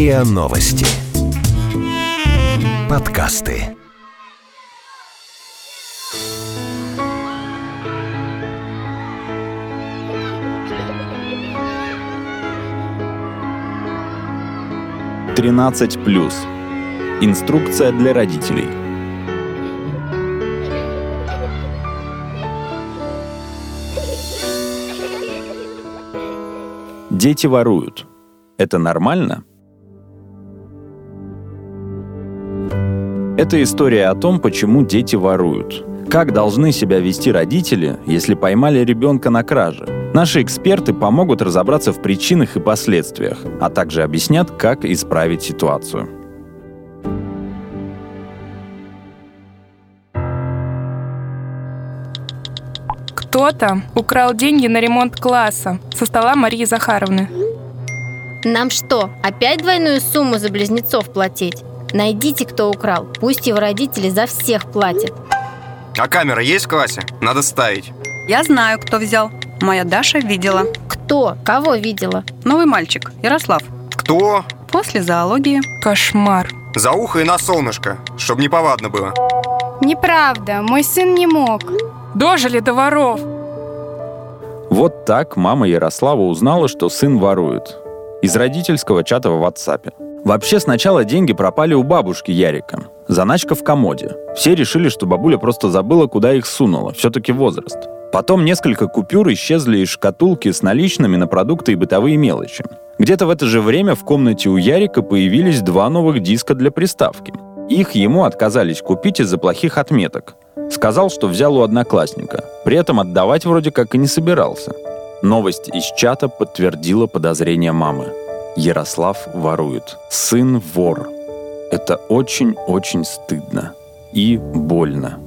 РИА Новости. Подкасты. Тринадцать плюс. Инструкция для родителей. Дети воруют. Это нормально? Это история о том, почему дети воруют. Как должны себя вести родители, если поймали ребенка на краже? Наши эксперты помогут разобраться в причинах и последствиях, а также объяснят, как исправить ситуацию. Кто-то украл деньги на ремонт класса со стола Марии Захаровны. Нам что, опять двойную сумму за близнецов платить? Найдите, кто украл. Пусть его родители за всех платят. А камера есть в классе? Надо ставить. Я знаю, кто взял. Моя Даша видела. Кто? Кого видела? Новый мальчик, Ярослав. Кто? После зоологии. Кошмар. За ухо и на солнышко, чтобы неповадно было. Неправда, мой сын не мог. Дожили до воров. Вот так мама Ярослава узнала, что сын ворует. Из родительского чата в WhatsApp. Вообще сначала деньги пропали у бабушки Ярика. Заначка в комоде. Все решили, что бабуля просто забыла, куда их сунула. Все-таки возраст. Потом несколько купюр исчезли из шкатулки с наличными на продукты и бытовые мелочи. Где-то в это же время в комнате у Ярика появились два новых диска для приставки. Их ему отказались купить из-за плохих отметок. Сказал, что взял у одноклассника. При этом отдавать вроде как и не собирался. Новость из чата подтвердила подозрения мамы. Ярослав ворует. Сын вор. Это очень-очень стыдно. И больно.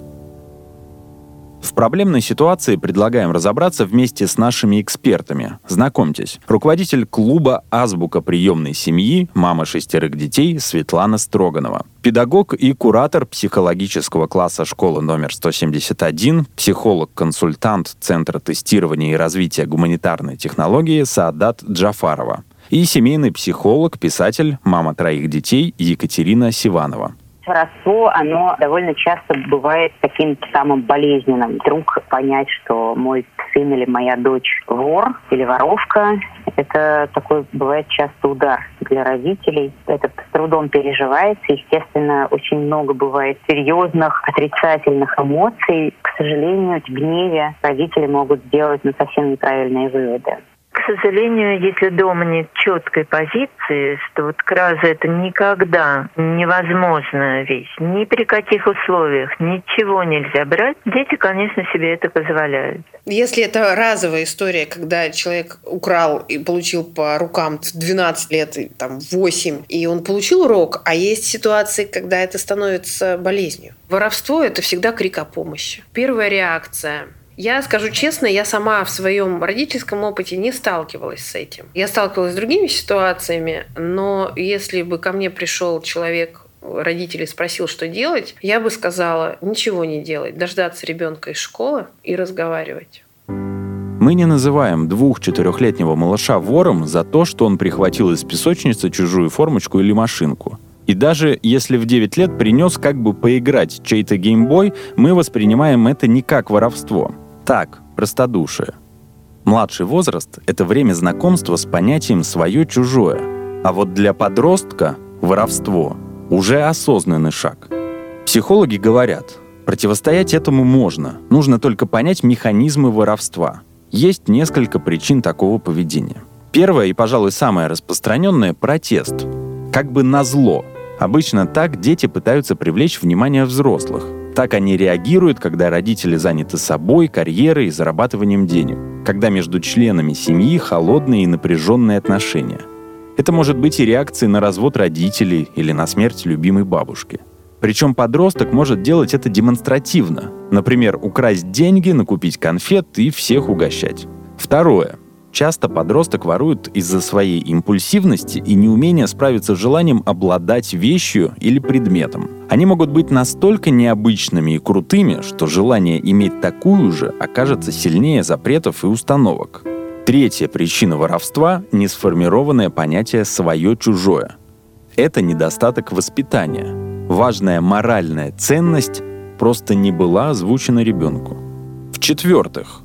В проблемной ситуации предлагаем разобраться вместе с нашими экспертами. Знакомьтесь, руководитель клуба «Азбука приемной семьи», мама шестерых детей Светлана Строганова. Педагог и куратор психологического класса школы номер 171, психолог-консультант Центра тестирования и развития гуманитарной технологии Саадат Джафарова. И семейный психолог, писатель, мама троих детей Екатерина Сиванова. Воровство, оно довольно часто бывает таким самым болезненным. Вдруг понять, что мой сын или моя дочь вор или воровка, это такой бывает часто удар для родителей. Это с трудом переживается. Естественно, очень много бывает серьезных, отрицательных эмоций. К сожалению, в гневе родители могут сделать ну, совсем неправильные выводы. К сожалению, если дома нет четкой позиции, что вот кража это никогда невозможная вещь, ни при каких условиях, ничего нельзя брать, дети, конечно, себе это позволяют. Если это разовая история, когда человек украл и получил по рукам в 12 лет, там, 8, и он получил урок, а есть ситуации, когда это становится болезнью. Воровство – это всегда крик о помощи. Первая реакция я скажу честно, я сама в своем родительском опыте не сталкивалась с этим. Я сталкивалась с другими ситуациями, но если бы ко мне пришел человек, родителей спросил, что делать, я бы сказала, ничего не делать, дождаться ребенка из школы и разговаривать. Мы не называем двух-четырехлетнего малыша вором за то, что он прихватил из песочницы чужую формочку или машинку. И даже если в 9 лет принес как бы поиграть чей-то геймбой, мы воспринимаем это не как воровство. Так, простодушие. Младший возраст — это время знакомства с понятием «свое-чужое». А вот для подростка воровство — уже осознанный шаг. Психологи говорят, противостоять этому можно, нужно только понять механизмы воровства. Есть несколько причин такого поведения. Первое и, пожалуй, самое распространенное — протест. Как бы на зло. Обычно так дети пытаются привлечь внимание взрослых — так они реагируют, когда родители заняты собой, карьерой и зарабатыванием денег, когда между членами семьи холодные и напряженные отношения. Это может быть и реакцией на развод родителей или на смерть любимой бабушки. Причем подросток может делать это демонстративно. Например, украсть деньги, накупить конфет и всех угощать. Второе. Часто подросток ворует из-за своей импульсивности и неумения справиться с желанием обладать вещью или предметом. Они могут быть настолько необычными и крутыми, что желание иметь такую же окажется сильнее запретов и установок. Третья причина воровства – несформированное понятие «свое-чужое». это недостаток воспитания. Важная моральная ценность просто не была озвучена ребенку. В-четвертых,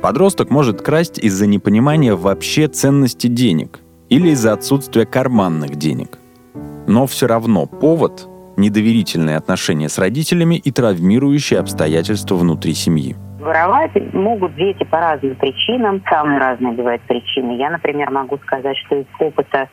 подросток может красть из-за непонимания вообще ценности денег или из-за отсутствия карманных денег. Но все равно повод – недоверительные отношения с родителями и травмирующие обстоятельства внутри семьи. Воровать могут дети по разным причинам. Самые разные бывают причины. Я, например, могу сказать, что из опыта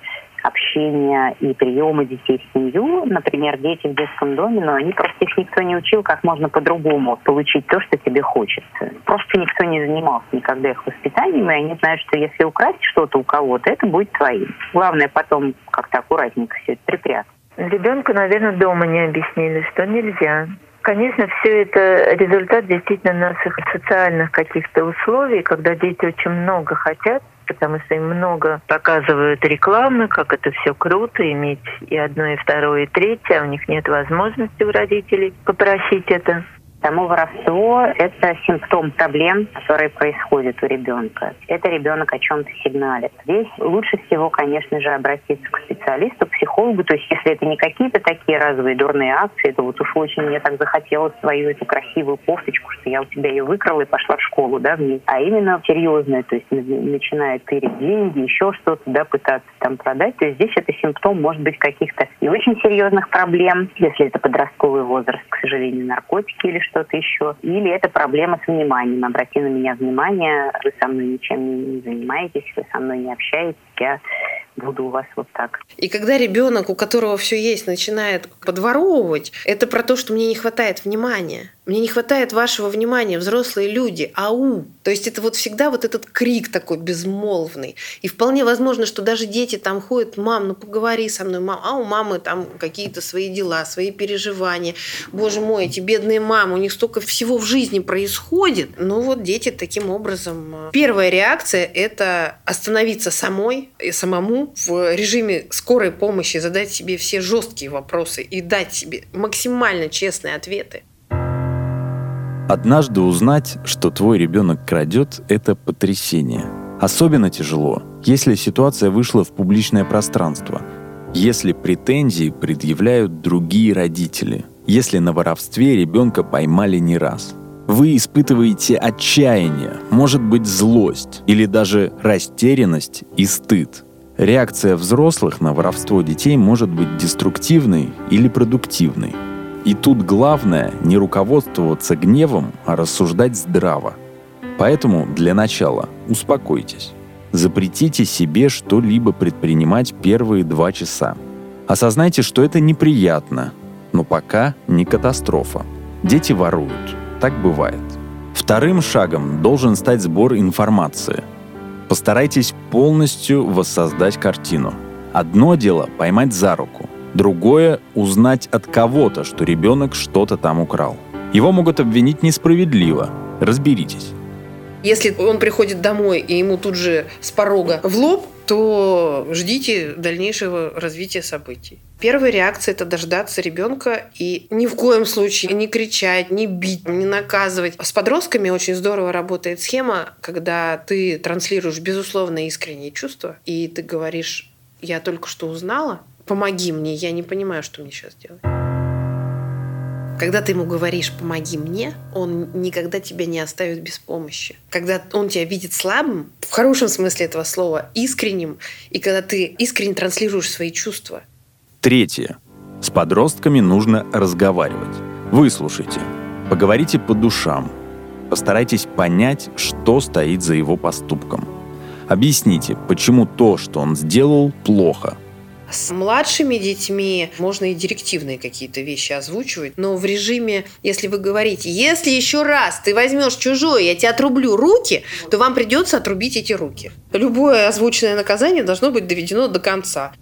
общения и приема детей в семью. Например, дети в детском доме, но они просто их никто не учил, как можно по-другому получить то, что тебе хочется. Просто никто не занимался никогда их воспитанием, и они знают, что если украсть что-то у кого-то, это будет твоим. Главное потом как-то аккуратненько все это припрятать. Ребенку, наверное, дома не объяснили, что нельзя. Конечно, все это результат действительно наших социальных каких-то условий, когда дети очень много хотят, потому что им много показывают рекламы, как это все круто, иметь и одно, и второе, и третье, а у них нет возможности у родителей попросить это. Само воровство – это симптом проблем, которые происходят у ребенка. Это ребенок о чем-то сигналит. Здесь лучше всего, конечно же, обратиться к специалисту, к психологу. То есть, если это не какие-то такие разовые дурные акции, то вот уж очень мне так захотелось свою эту красивую кофточку, что я у тебя ее выкрала и пошла в школу, да, в ней. А именно серьезное, то есть начинает тырить деньги, еще что-то, да, пытаться там продать. То есть здесь это симптом, может быть, каких-то и очень серьезных проблем, если это подростковый возраст, к сожалению, наркотики или что-то еще. Или это проблема с вниманием. Обрати на меня внимание, вы со мной ничем не занимаетесь, вы со мной не общаетесь, я буду у вас вот так. И когда ребенок, у которого все есть, начинает подворовывать, это про то, что мне не хватает внимания. Мне не хватает вашего внимания, взрослые люди, ау. То есть это вот всегда вот этот крик такой безмолвный. И вполне возможно, что даже дети там ходят, мам, ну поговори со мной, мам, а у мамы там какие-то свои дела, свои переживания. Боже мой, эти бедные мамы, у них столько всего в жизни происходит. Ну вот дети таким образом... Э, первая реакция – это остановиться самой и самому в режиме скорой помощи, задать себе все жесткие вопросы и дать себе максимально честные ответы. Однажды узнать, что твой ребенок крадет, это потрясение. Особенно тяжело, если ситуация вышла в публичное пространство, если претензии предъявляют другие родители, если на воровстве ребенка поймали не раз. Вы испытываете отчаяние, может быть злость или даже растерянность и стыд. Реакция взрослых на воровство детей может быть деструктивной или продуктивной. И тут главное не руководствоваться гневом, а рассуждать здраво. Поэтому для начала успокойтесь. Запретите себе что-либо предпринимать первые два часа. Осознайте, что это неприятно, но пока не катастрофа. Дети воруют. Так бывает. Вторым шагом должен стать сбор информации. Постарайтесь полностью воссоздать картину. Одно дело поймать за руку, Другое — узнать от кого-то, что ребенок что-то там украл. Его могут обвинить несправедливо. Разберитесь. Если он приходит домой и ему тут же с порога в лоб, то ждите дальнейшего развития событий. Первая реакция – это дождаться ребенка и ни в коем случае не кричать, не бить, не наказывать. С подростками очень здорово работает схема, когда ты транслируешь безусловно искренние чувства, и ты говоришь «я только что узнала», помоги мне, я не понимаю, что мне сейчас делать. Когда ты ему говоришь «помоги мне», он никогда тебя не оставит без помощи. Когда он тебя видит слабым, в хорошем смысле этого слова, искренним, и когда ты искренне транслируешь свои чувства. Третье. С подростками нужно разговаривать. Выслушайте. Поговорите по душам. Постарайтесь понять, что стоит за его поступком. Объясните, почему то, что он сделал, плохо – с младшими детьми можно и директивные какие-то вещи озвучивать, но в режиме, если вы говорите, если еще раз ты возьмешь чужое, я тебе отрублю руки, то вам придется отрубить эти руки. Любое озвученное наказание должно быть доведено до конца.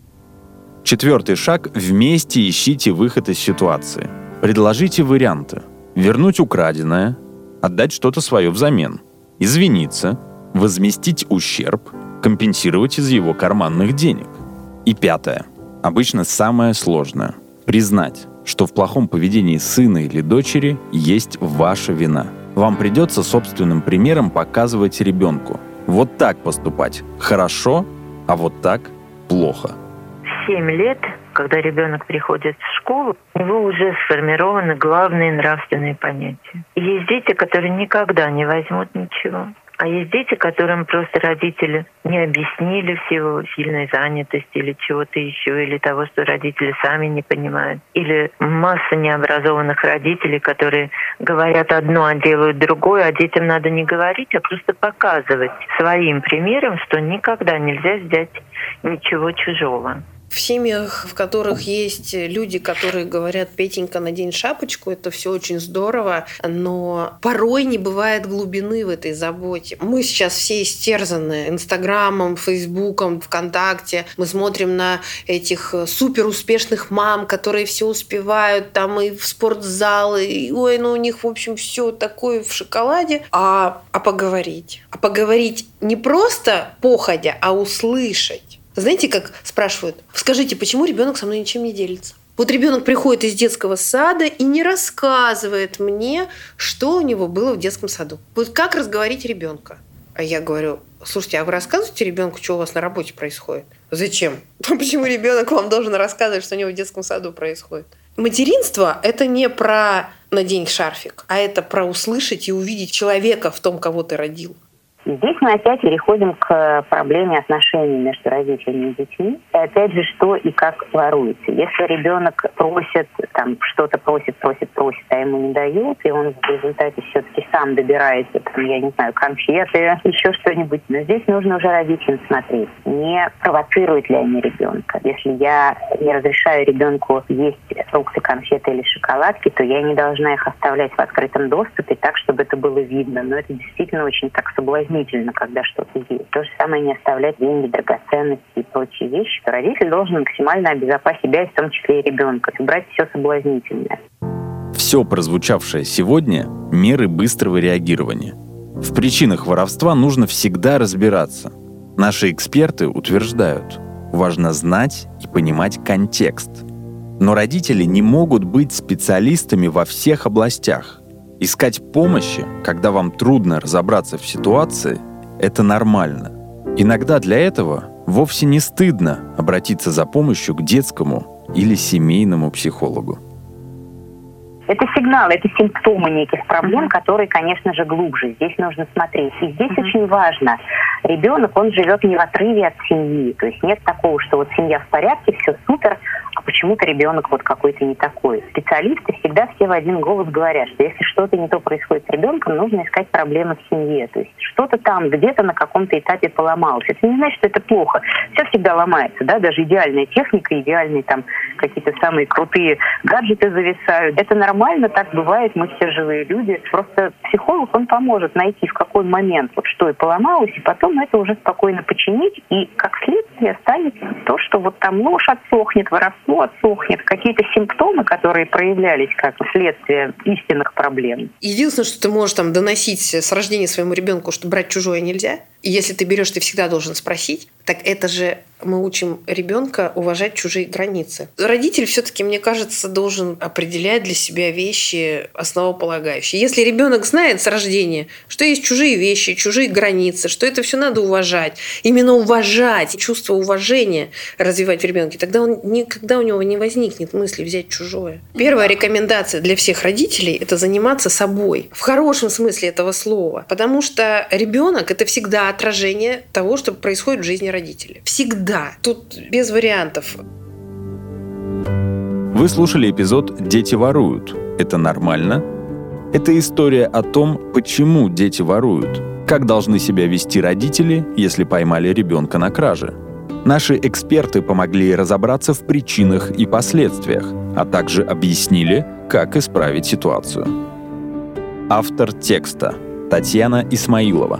Четвертый шаг – вместе ищите выход из ситуации. Предложите варианты. Вернуть украденное, отдать что-то свое взамен, извиниться, возместить ущерб, компенсировать из его карманных денег – и пятое. Обычно самое сложное. Признать, что в плохом поведении сына или дочери есть ваша вина. Вам придется собственным примером показывать ребенку. Вот так поступать хорошо, а вот так плохо. 7 лет Когда ребенок приходит в школу, у него уже сформированы главные нравственные понятия. Есть дети, которые никогда не возьмут ничего. А есть дети, которым просто родители не объяснили всего сильной занятости или чего-то еще, или того, что родители сами не понимают. Или масса необразованных родителей, которые говорят одно, а делают другое, а детям надо не говорить, а просто показывать своим примером, что никогда нельзя взять ничего чужого. В семьях, в которых есть люди, которые говорят, Петенька, надень шапочку, это все очень здорово, но порой не бывает глубины в этой заботе. Мы сейчас все истерзаны Инстаграмом, Фейсбуком, ВКонтакте. Мы смотрим на этих супер успешных мам, которые все успевают, там и в спортзалы, и, ой, ну у них, в общем, все такое в шоколаде. А, а поговорить? А поговорить не просто походя, а услышать знаете, как спрашивают, скажите, почему ребенок со мной ничем не делится? Вот ребенок приходит из детского сада и не рассказывает мне, что у него было в детском саду. Вот как разговорить ребенка? А я говорю, слушайте, а вы рассказываете ребенку, что у вас на работе происходит? Зачем? Почему ребенок вам должен рассказывать, что у него в детском саду происходит? Материнство – это не про надень шарфик, а это про услышать и увидеть человека в том, кого ты родил. Здесь мы опять переходим к проблеме отношений между родителями и детьми. И опять же, что и как воруется. Если ребенок просит, там, что-то просит, просит, просит, а ему не дают, и он в результате все-таки сам добирается, там, я не знаю, конфеты, еще что-нибудь. Но здесь нужно уже родителям смотреть, не провоцируют ли они ребенка. Если я не разрешаю ребенку есть фрукты, конфеты или шоколадки, то я не должна их оставлять в открытом доступе так, чтобы это было видно. Но это действительно очень так соблазнительно соблазнительно, когда что-то есть. То же самое не оставлять деньги, драгоценности и прочие вещи. Родитель должен максимально обезопасить себя, и в том числе и ребенка, убрать все соблазнительное. Все прозвучавшее сегодня – меры быстрого реагирования. В причинах воровства нужно всегда разбираться. Наши эксперты утверждают, важно знать и понимать контекст. Но родители не могут быть специалистами во всех областях. Искать помощи, когда вам трудно разобраться в ситуации, это нормально. Иногда для этого вовсе не стыдно обратиться за помощью к детскому или семейному психологу. Это сигналы, это симптомы неких проблем, которые, конечно же, глубже. Здесь нужно смотреть. И здесь очень важно. Ребенок, он живет не в отрыве от семьи. То есть нет такого, что вот семья в порядке, все супер, почему-то ребенок вот какой-то не такой. Специалисты всегда все в один голос говорят, что если что-то не то происходит с ребенком, нужно искать проблемы в семье. То есть что-то там где-то на каком-то этапе поломалось. Это не значит, что это плохо. Все всегда ломается, да, даже идеальная техника, идеальные там какие-то самые крутые гаджеты зависают. Это нормально, так бывает, мы все живые люди. Просто психолог, он поможет найти в какой момент вот что и поломалось, и потом это уже спокойно починить, и как следствие останется то, что вот там ложь отсохнет, воровство ну, отсохнет, какие-то симптомы, которые проявлялись как следствие истинных проблем. Единственное, что ты можешь там доносить с рождения своему ребенку, что брать чужое нельзя, и если ты берешь, ты всегда должен спросить, так это же мы учим ребенка уважать чужие границы. Родитель все-таки, мне кажется, должен определять для себя вещи основополагающие. Если ребенок знает с рождения, что есть чужие вещи, чужие границы, что это все надо уважать, именно уважать, чувство уважения развивать в ребенке, тогда он никогда у него не возникнет мысли взять чужое. Первая рекомендация для всех родителей – это заниматься собой. В хорошем смысле этого слова. Потому что ребенок – это всегда отражение того, что происходит в жизни родителей. Всегда. Тут без вариантов. Вы слушали эпизод «Дети воруют». Это нормально? Это история о том, почему дети воруют, как должны себя вести родители, если поймали ребенка на краже. Наши эксперты помогли разобраться в причинах и последствиях, а также объяснили, как исправить ситуацию. Автор текста Татьяна Исмаилова.